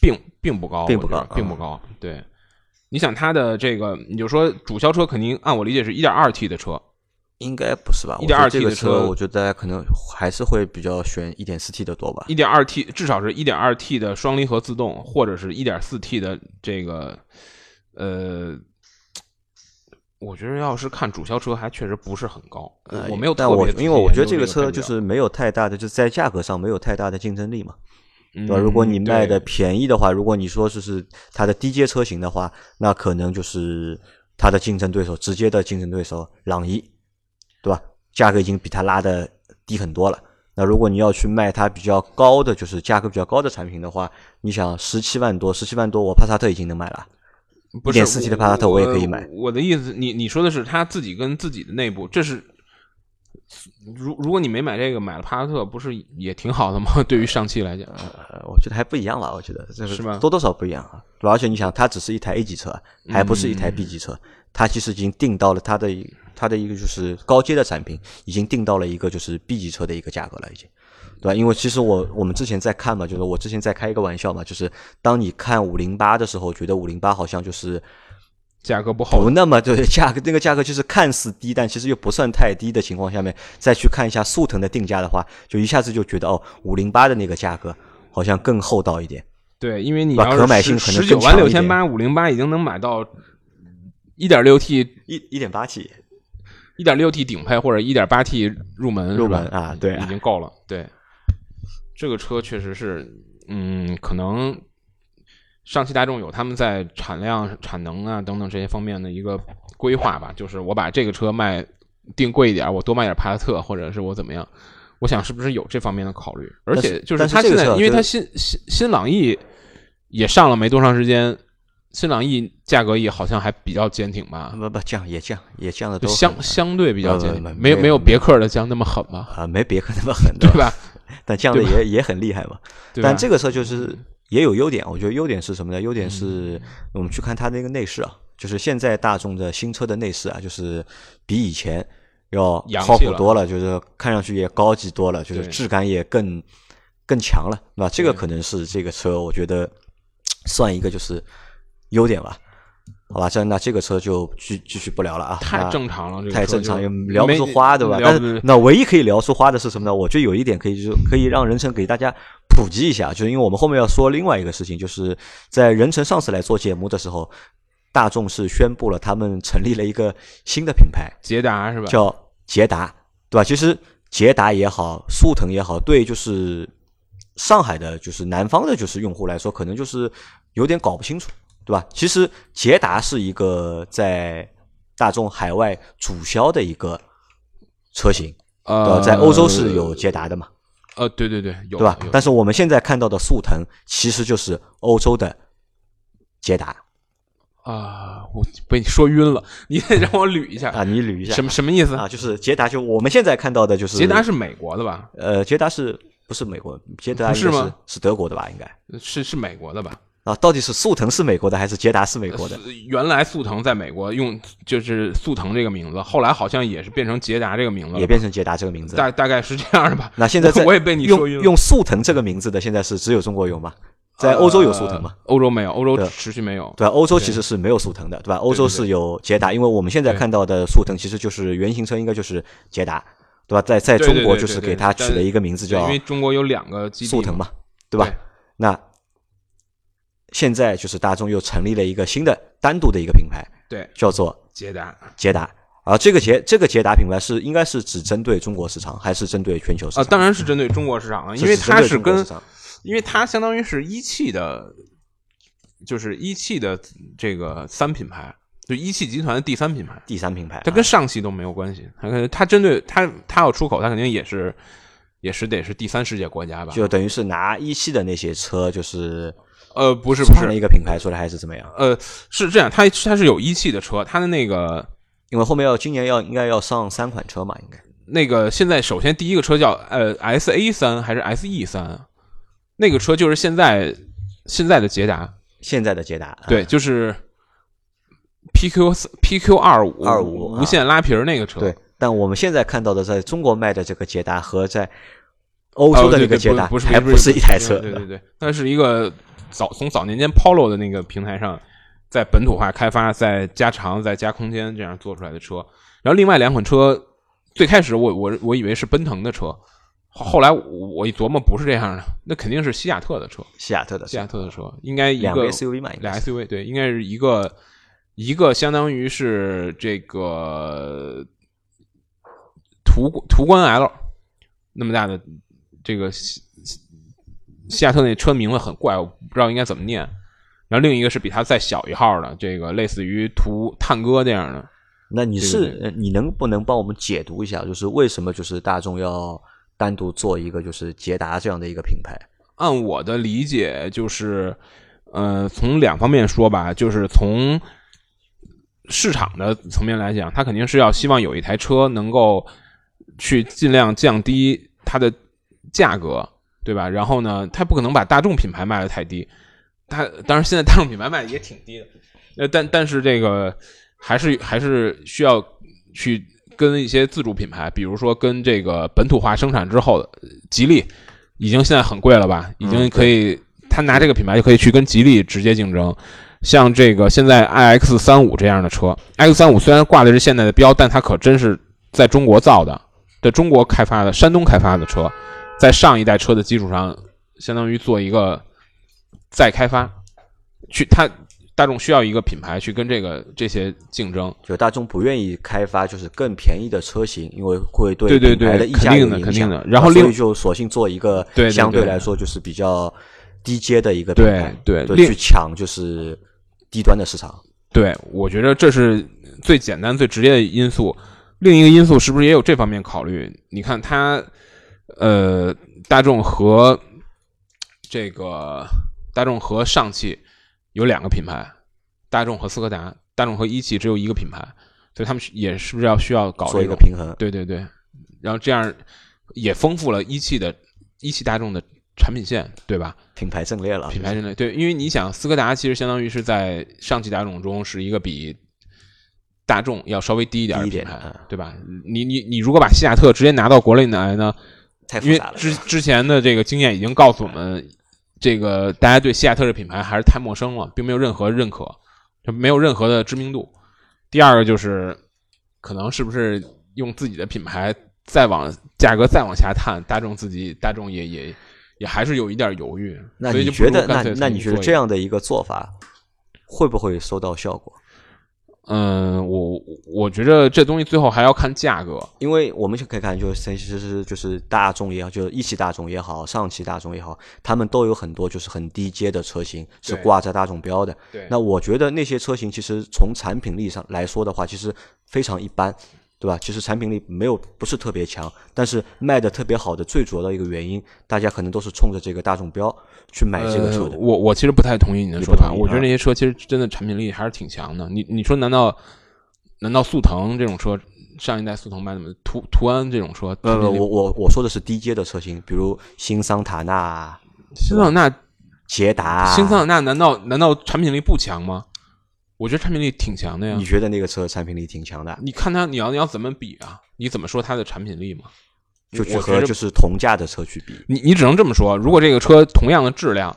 并并不高，并不高并不高。对，你想它的这个，你就说主销车肯定按我理解是一点二 T 的车，应该不是吧？1.2我觉得这 T 的车我觉得大家可能还是会比较选一点四 T 的多吧。一点二 T 至少是一点二 T 的双离合自动，或者是一点四 T 的这个，呃，我觉得要是看主销车，还确实不是很高。呃我没有但我特别因为我觉得这个车就是没有太大的，就是在价格上没有太大的竞争力嘛。嗯对吧？如果你卖的便宜的话，如果你说就是它的低阶车型的话，那可能就是它的竞争对手，直接的竞争对手朗逸，对吧？价格已经比它拉的低很多了。那如果你要去卖它比较高的，就是价格比较高的产品的话，你想十七万多，十七万多，我帕萨特已经能买了。不是 1.4T 的帕萨特我也可以买我的意思，你你说的是他自己跟自己的内部，这是如如果你没买这个，买了帕萨特，不是也挺好的吗？对于上汽来讲，呃，我觉得还不一样吧，我觉得这是吧多多少不一样啊。而且你想，它只是一台 A 级车，还不是一台 B 级车，它其实已经定到了它的它的一个就是高阶的产品已经定到了一个就是 B 级车的一个价格了，已经，对吧？因为其实我我们之前在看嘛，就是我之前在开一个玩笑嘛，就是当你看五零八的时候，觉得五零八好像就是价格不好，不那么对价格那个价格就是看似低，但其实又不算太低的情况下面，再去看一下速腾的定价的话，就一下子就觉得哦，五零八的那个价格好像更厚道一点。对，因为你可买性可能更十九万六千八，五零八已经能买到一点六 T、一一点八 T 一点六 T 顶配或者一点八 T 入门入门啊，对啊已经够了。对，这个车确实是，嗯，可能上汽大众有他们在产量、产能啊等等这些方面的一个规划吧，就是我把这个车卖定贵一点，我多卖点帕萨特，或者是我怎么样。我想是不是有这方面的考虑？而且就是它现在，因为它新新新朗逸也上了没多长时间，新朗逸价格也好像还比较坚挺吧，不不降也降也降的都相相对比较呃坚挺，没没有没没有别克的降那么狠吧，啊没别克那么狠对吧？吧？但降的也也很厉害嘛。但这个车就是也有优点，我觉得优点是什么呢？优点嗯是我们去看它那个内饰啊，就是现在大众的新车的内饰啊，就是比以前要靠谱多了，就是看上去也高级多了，就是质感也更更强了，对吧？这个可能是这个车我觉得算一个就是优点吧。好吧，这那这个车就继继续不聊了啊，太正常了，这个太正常，也聊不出花，对吧？但是那唯一可以聊出花的是什么呢？我觉得有一点可以就是可以让任成给大家普及一下，就是因为我们后面要说另外一个事情，就是在任成上次来做节目的时候，大众是宣布了他们成立了一个新的品牌，捷达是吧？叫捷达，对吧？其实捷达也好，速腾也好，对就是上海的，就是南方的，就是用户来说，可能就是有点搞不清楚，对吧？其实捷达是一个在大众海外主销的一个车型，呃，在欧洲是有捷达的嘛，呃，对对对，有对吧？但是我们现在看到的速腾其实就是欧洲的捷达啊，我被你说晕了，你得让我捋一下 啊，你捋一下什么什么意思？啊？就是捷达，就我们现在看到的就是捷达是美国的吧？呃，捷达是不是美国？捷达不是吗是是德国的吧？应该是是美国的吧？啊，到底是速腾是美国的还是捷达是美国的？呃原来速腾在美国用就是速腾这个名字，后来好像也是变成捷达这个名字，也变成捷达这个名字。大大概是这样的吧。那现在 在我也被你。用用速腾这个名字的，现在是只有中国有吗？在欧洲有速腾吗？呃？欧洲没有，欧洲对持续没有。对吧？欧洲其实是没有速腾的，对吧？欧洲是有捷达，因为我们现在看到的速腾其实就是原型车，应该就是捷达，对吧？在在中国就是给它取了一个名字叫因为中国有两个速腾嘛，对吧？对那现在就是大众又成立了一个新的单独的一个品牌，对，叫做捷达捷达。啊这个捷这个捷达品牌是应该是只针对中国市场，还是针对全球市场啊，场？当然是针对中国市场了，因为它是跟因为它相当于是一汽的，就是一汽的这个三品牌，就一汽集团的第三品牌，第三品牌，它跟上汽都没有关系。它跟它针对它，它要出口，它肯定也是也是得是第三世界国家吧？就等于是拿一汽的那些车，就是呃，不是不是，一个品牌出来，还是怎么样？呃，是这样，它它是有一汽的车，它的那个因为后面要今年要应该要上三款车嘛，应该那个现在首先第一个车叫呃 S A 三还是 S E 三，那个车就是现在现在的捷达，现在的捷达，对，就是 PQ 四 PQ 二五二五无线拉皮儿那个车，对。但我们现在看到的在中国卖的这个捷达和在欧哦洲的那个捷达不是还不是一台车，对对对，那是一个早从早年间 Polo 的那个平台上，在本土化开发，在加长、再加空间这样做出来的车。然后另外两款车，最开始我我我以为是奔腾的车，后后来我我一琢磨不是这样的，那肯定是西亚特的车，西亚特的西亚特的车应该一两个个 SUV 嘛，应该俩 SUV 对，应该是一个一个相当于是这个途途观 L 那么大的这个西西亚特那车名字很怪，我不知道应该怎么念。然后另一个是比它再小一号的，这个类似于图探戈这样的。那你是呃你能不能帮我们解读一下，就是为什么就是大众要单独做一个就是捷达这样的一个品牌？按我的理解，就是，呃，从两方面说吧，就是从市场的层面来讲，它肯定是要希望有一台车能够去尽量降低它的价格，对吧？然后呢，它不可能把大众品牌卖的太低，它当然现在大众品牌卖的也挺低的，呃，但但是这个还是还是需要去跟一些自主品牌，比如说跟这个本土化生产之后的吉利，已经现在很贵了吧？已经可以，他拿这个品牌就可以去跟吉利直接竞争。像这个现在 iX 三五这样的车，X 三五虽然挂的是现代的标，但它可真是在中国造的，在中国开发的，山东开发的车，在上一代车的基础上，相当于做一个再开发，去它大众需要一个品牌去跟这个这些竞争，就大众不愿意开发就是更便宜的车型，因为会对对品牌的溢价有影响。然后，所以就索性做一个相对来说就是比较低阶的一个品牌，对对，去抢就是。低端的市场，对我觉得这是最简单、最直接的因素。另一个因素是不是也有这方面考虑？你看，它呃，大众和这个大众和上汽有两个品牌，大众和斯柯达，大众和一汽只有一个品牌，所以他们也是不是要需要搞一个平衡？对对对，然后这样也丰富了一汽的一汽大众的。产品线对吧？品牌阵列了，品牌阵列对，因为你想，斯柯达其实相当于是在上汽大众中是一个比大众要稍微低一点的品牌，对吧？你你你如果把西雅特直接拿到国内来呢？因为之之前的这个经验已经告诉我们，这个大家对西雅特这品牌还是太陌生了，并没有任何认可，就没有任何的知名度。第二个就是，可能是不是用自己的品牌再往价格再往下探，大众自己大众也也。也还是有一点犹豫，那你觉得那那你觉得这样的一个做法会不会收到效果？嗯，我我觉得这东西最后还要看价格，因为我们就可以看，就是其实是就是大众也好，就是一汽大众也好，上汽大众也好，他们都有很多就是很低阶的车型是挂在大众标的。对，那我觉得那些车型其实从产品力上来说的话，其实非常一般。对吧？其实产品力没有不是特别强，但是卖的特别好的最主要的一个原因，大家可能都是冲着这个大众标去买这个车的。我我其实不太同意你的说法，我觉得那些车其实真的产品力还是挺强的。你你说难道难道速腾这种车上一代速腾卖的么？途途安这种车？呃，我我我说的是低阶的车型，比如新桑塔纳、新桑塔纳、捷达、新桑塔纳，难道难道产品力不强吗？我觉得产品力挺强的呀。你觉得那个车产品力挺强的？你看它，你要你要怎么比啊？你怎么说它的产品力嘛？就去和就是同价的车去比。你你只能这么说。如果这个车同样的质量，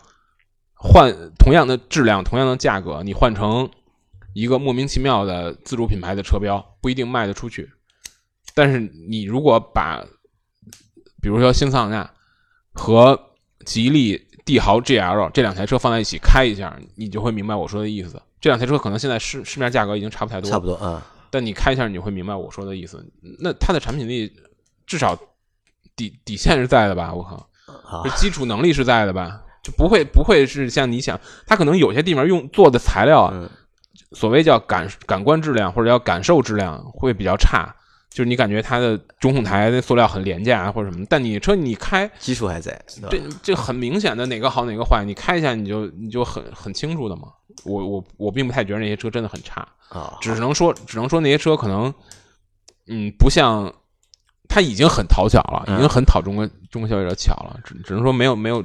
换同样的质量、同样的价格，你换成一个莫名其妙的自主品牌的车标，不一定卖得出去。但是你如果把，比如说新桑塔纳和吉利帝豪 GL 这两台车放在一起开一下，你就会明白我说的意思。这两台车可能现在市市面价格已经差不太多，差不多啊。但你开一下，你会明白我说的意思。那它的产品力至少底底线是在的吧？我靠，基础能力是在的吧？就不会不会是像你想，它可能有些地方用做的材料，所谓叫感感官质量或者叫感受质量会比较差。就是你感觉它的中控台的塑料很廉价或者什么，但你车你开基础还在，这这很明显的哪个好哪个坏，你开一下你就你就很很清楚的嘛。我我我并不太觉得那些车真的很差啊，只能说只能说那些车可能嗯不像，它已经很讨巧了，已经很讨中国中国消费者巧了，只只能说没有没有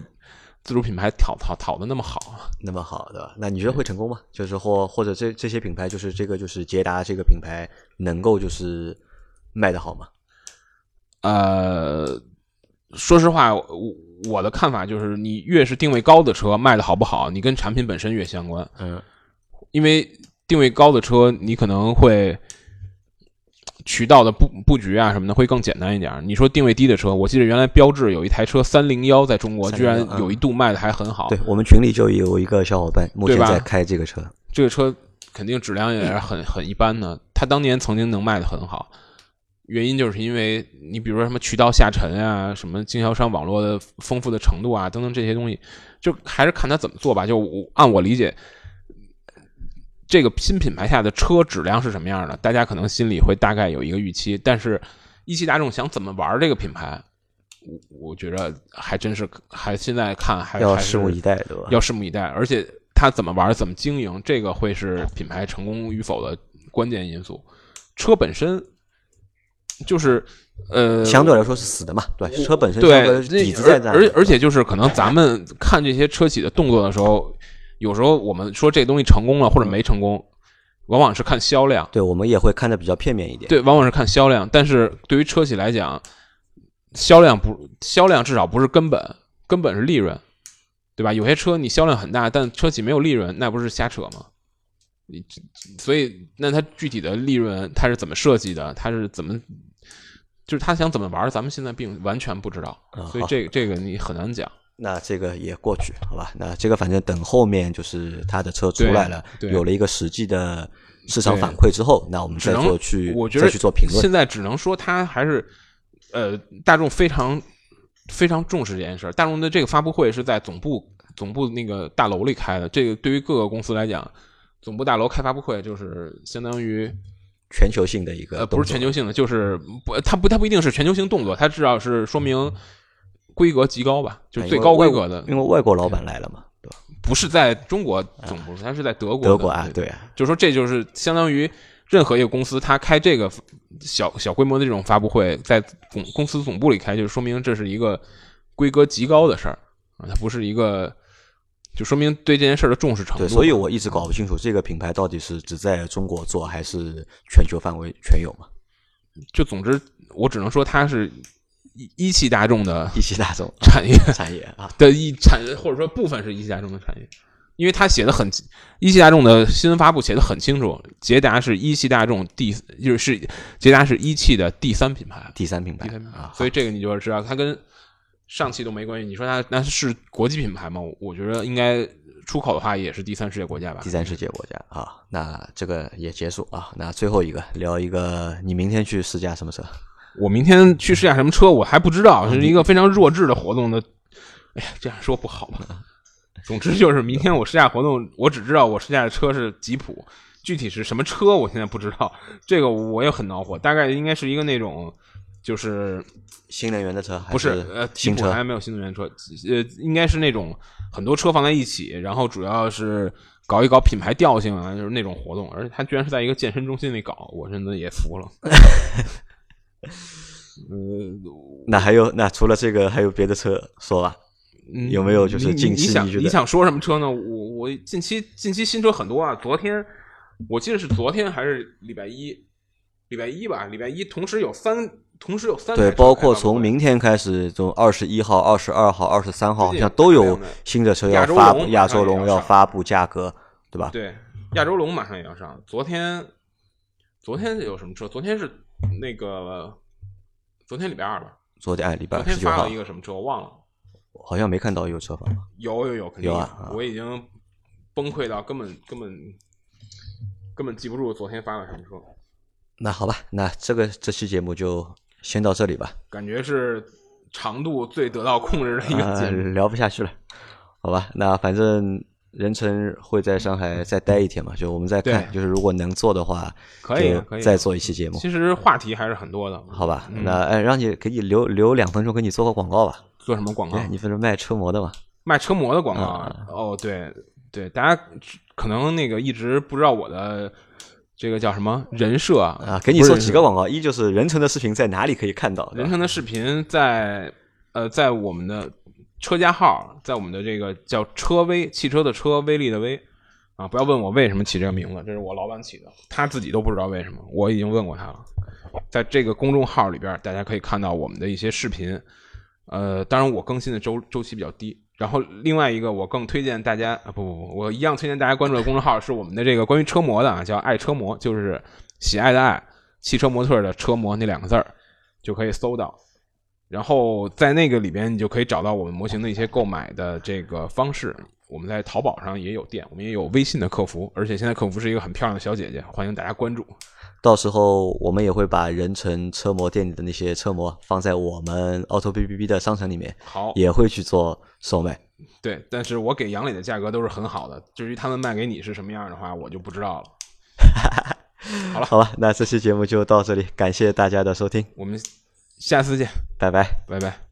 自主品牌讨讨讨的那么好，那么好的。那你觉得会成功吗？就是或或者这这些品牌就是这个就是捷达这个品牌能够就是。卖的好吗？呃，说实话，我我的看法就是，你越是定位高的车卖的好不好，你跟产品本身越相关。嗯，因为定位高的车，你可能会渠道的布布局啊什么的会更简单一点。你说定位低的车，我记得原来标致有一台车三零幺，在中国居然有一度卖的还很好。对我们群里就有一个小伙伴目前在开这个车，这个车肯定质量也是很很一般的。他当年曾经能卖的很好。原因就是因为你比如说什么渠道下沉啊，什么经销商网络的丰富的程度啊，等等这些东西，就还是看他怎么做吧。就按我理解，这个新品牌下的车质量是什么样的，大家可能心里会大概有一个预期。但是一汽大众想怎么玩这个品牌，我我觉得还真是还现在看还要拭目以待，对吧？要拭目以待。而且他怎么玩，怎么经营，这个会是品牌成功与否的关键因素。车本身。就是，呃，相对来说是死的嘛，对，车本身对底子在而而且就是可能咱们看这些车企的动作的时候，有时候我们说这东西成功了或者没成功，往往是看销量。对我们也会看的比较片面一点。对，往往是看销量。但是对于车企来讲，销量不销量至少不是根本，根本是利润，对吧？有些车你销量很大，但车企没有利润，那不是瞎扯吗？你所以那它具体的利润它是怎么设计的？它是怎么就是他想怎么玩？咱们现在并完全不知道，所以这个这个你很难讲。那这个也过去，好吧？那这个反正等后面就是他的车出来了，有了一个实际的市场反馈之后，那我们再做去，我觉得再去做评论。现在只能说他还是呃，大众非常非常重视这件事儿。大众的这个发布会是在总部总部那个大楼里开的，这个对于各个公司来讲，总部大楼开发布会就是相当于全球性的一个，呃，不是全球性的，就是不，它不，它不一定是全球性动作，它至少是说明。规格极高吧，就是最高规格的，因为外国老板来了嘛，对吧？不是在中国总部，他是在德国。德国啊，对，就是说这就是相当于任何一个公司，他开这个小小规模的这种发布会，在公公司总部里开，就是说明这是一个规格极高的事儿啊，它不是一个，就说明对这件事的重视程度。所以我一直搞不清楚这个品牌到底是只在中国做，还是全球范围全有嘛？就总之，我只能说它是。一一汽大众的一汽大众产业 产业啊的一产或者说部分是一汽大众的产业，因为它写的很一汽大众的新闻发布写的很清楚，捷达是一汽大众第就是捷达是一汽的第三品牌，第三品牌，第三品牌，所以这个你就知道它跟上汽都没关系。你说它那是国际品牌吗？我觉得应该出口的话也是第三世界国家吧，第三世界国家啊。那这个也结束啊。那最后一个聊一个，你明天去试驾什么车？我明天去试驾什么车，我还不知道，是一个非常弱智的活动的。哎呀，这样说不好吧？总之就是明天我试驾活动，我只知道我试驾的车是吉普，具体是什么车我现在不知道。这个我也很恼火，大概应该是一个那种就是新能源的车，不是？呃，新车还没有新能源车，呃，应该是那种很多车放在一起，然后主要是搞一搞品牌调性啊，就是那种活动。而且他居然是在一个健身中心里搞，我真的也服了。嗯，那还有那除了这个还有别的车说吧？有没有就是近期你想你你想说什么车呢？我我近期近期新车很多啊。昨天我记得是昨天还是礼拜一？礼拜一吧，礼拜一同时有三同时有三对，包括从明天开始，从二十一号、二十二号、二十三号，好像都有新的车要发布。亚洲龙要发布价格，对吧？对，亚洲龙马上也要上。昨天昨天有什么车？昨天是。那个昨天礼拜二吧，昨天哎礼拜昨天发了一个什么车我忘了，好像没看到有车吧？有有有，肯定有啊！我已经崩溃到根本根本根本记不住昨天发了什么车。那好吧，那这个这期节目就先到这里吧。感觉是长度最得到控制的一个节目，聊不下去了。好吧，那反正。任成会在上海再待一天嘛？就我们再看，就是如果能做的话，可以可以再做一期节目。其实话题还是很多的，好吧？那哎，让你给你留留两分钟，给你做个广告吧。做什么广告？你不是卖车模的吗？卖车模的广告？哦，对对，大家可能那个一直不知道我的这个叫什么人设啊？给你做几个广告，一就是人成的视频在哪里可以看到？人成的视频在呃，在我们的。车架号在我们的这个叫车威汽车的车威力的威啊，不要问我为什么起这个名字，这是我老板起的，他自己都不知道为什么。我已经问过他了，在这个公众号里边，大家可以看到我们的一些视频。呃，当然我更新的周周期比较低。然后另外一个，我更推荐大家啊，不不不，我一样推荐大家关注的公众号是我们的这个关于车模的啊，叫爱车模，就是喜爱的爱，汽车模特的车模那两个字儿就可以搜到。然后在那个里边，你就可以找到我们模型的一些购买的这个方式。我们在淘宝上也有店，我们也有微信的客服，而且现在客服是一个很漂亮的小姐姐，欢迎大家关注。到时候我们也会把人成车模店里的那些车模放在我们 Auto B B B 的商城里面，好，也会去做售卖。对，但是我给杨磊的价格都是很好的，至于他们卖给你是什么样的话，我就不知道了。好了，好了，那这期节目就到这里，感谢大家的收听，我们。下次见，拜拜，拜拜。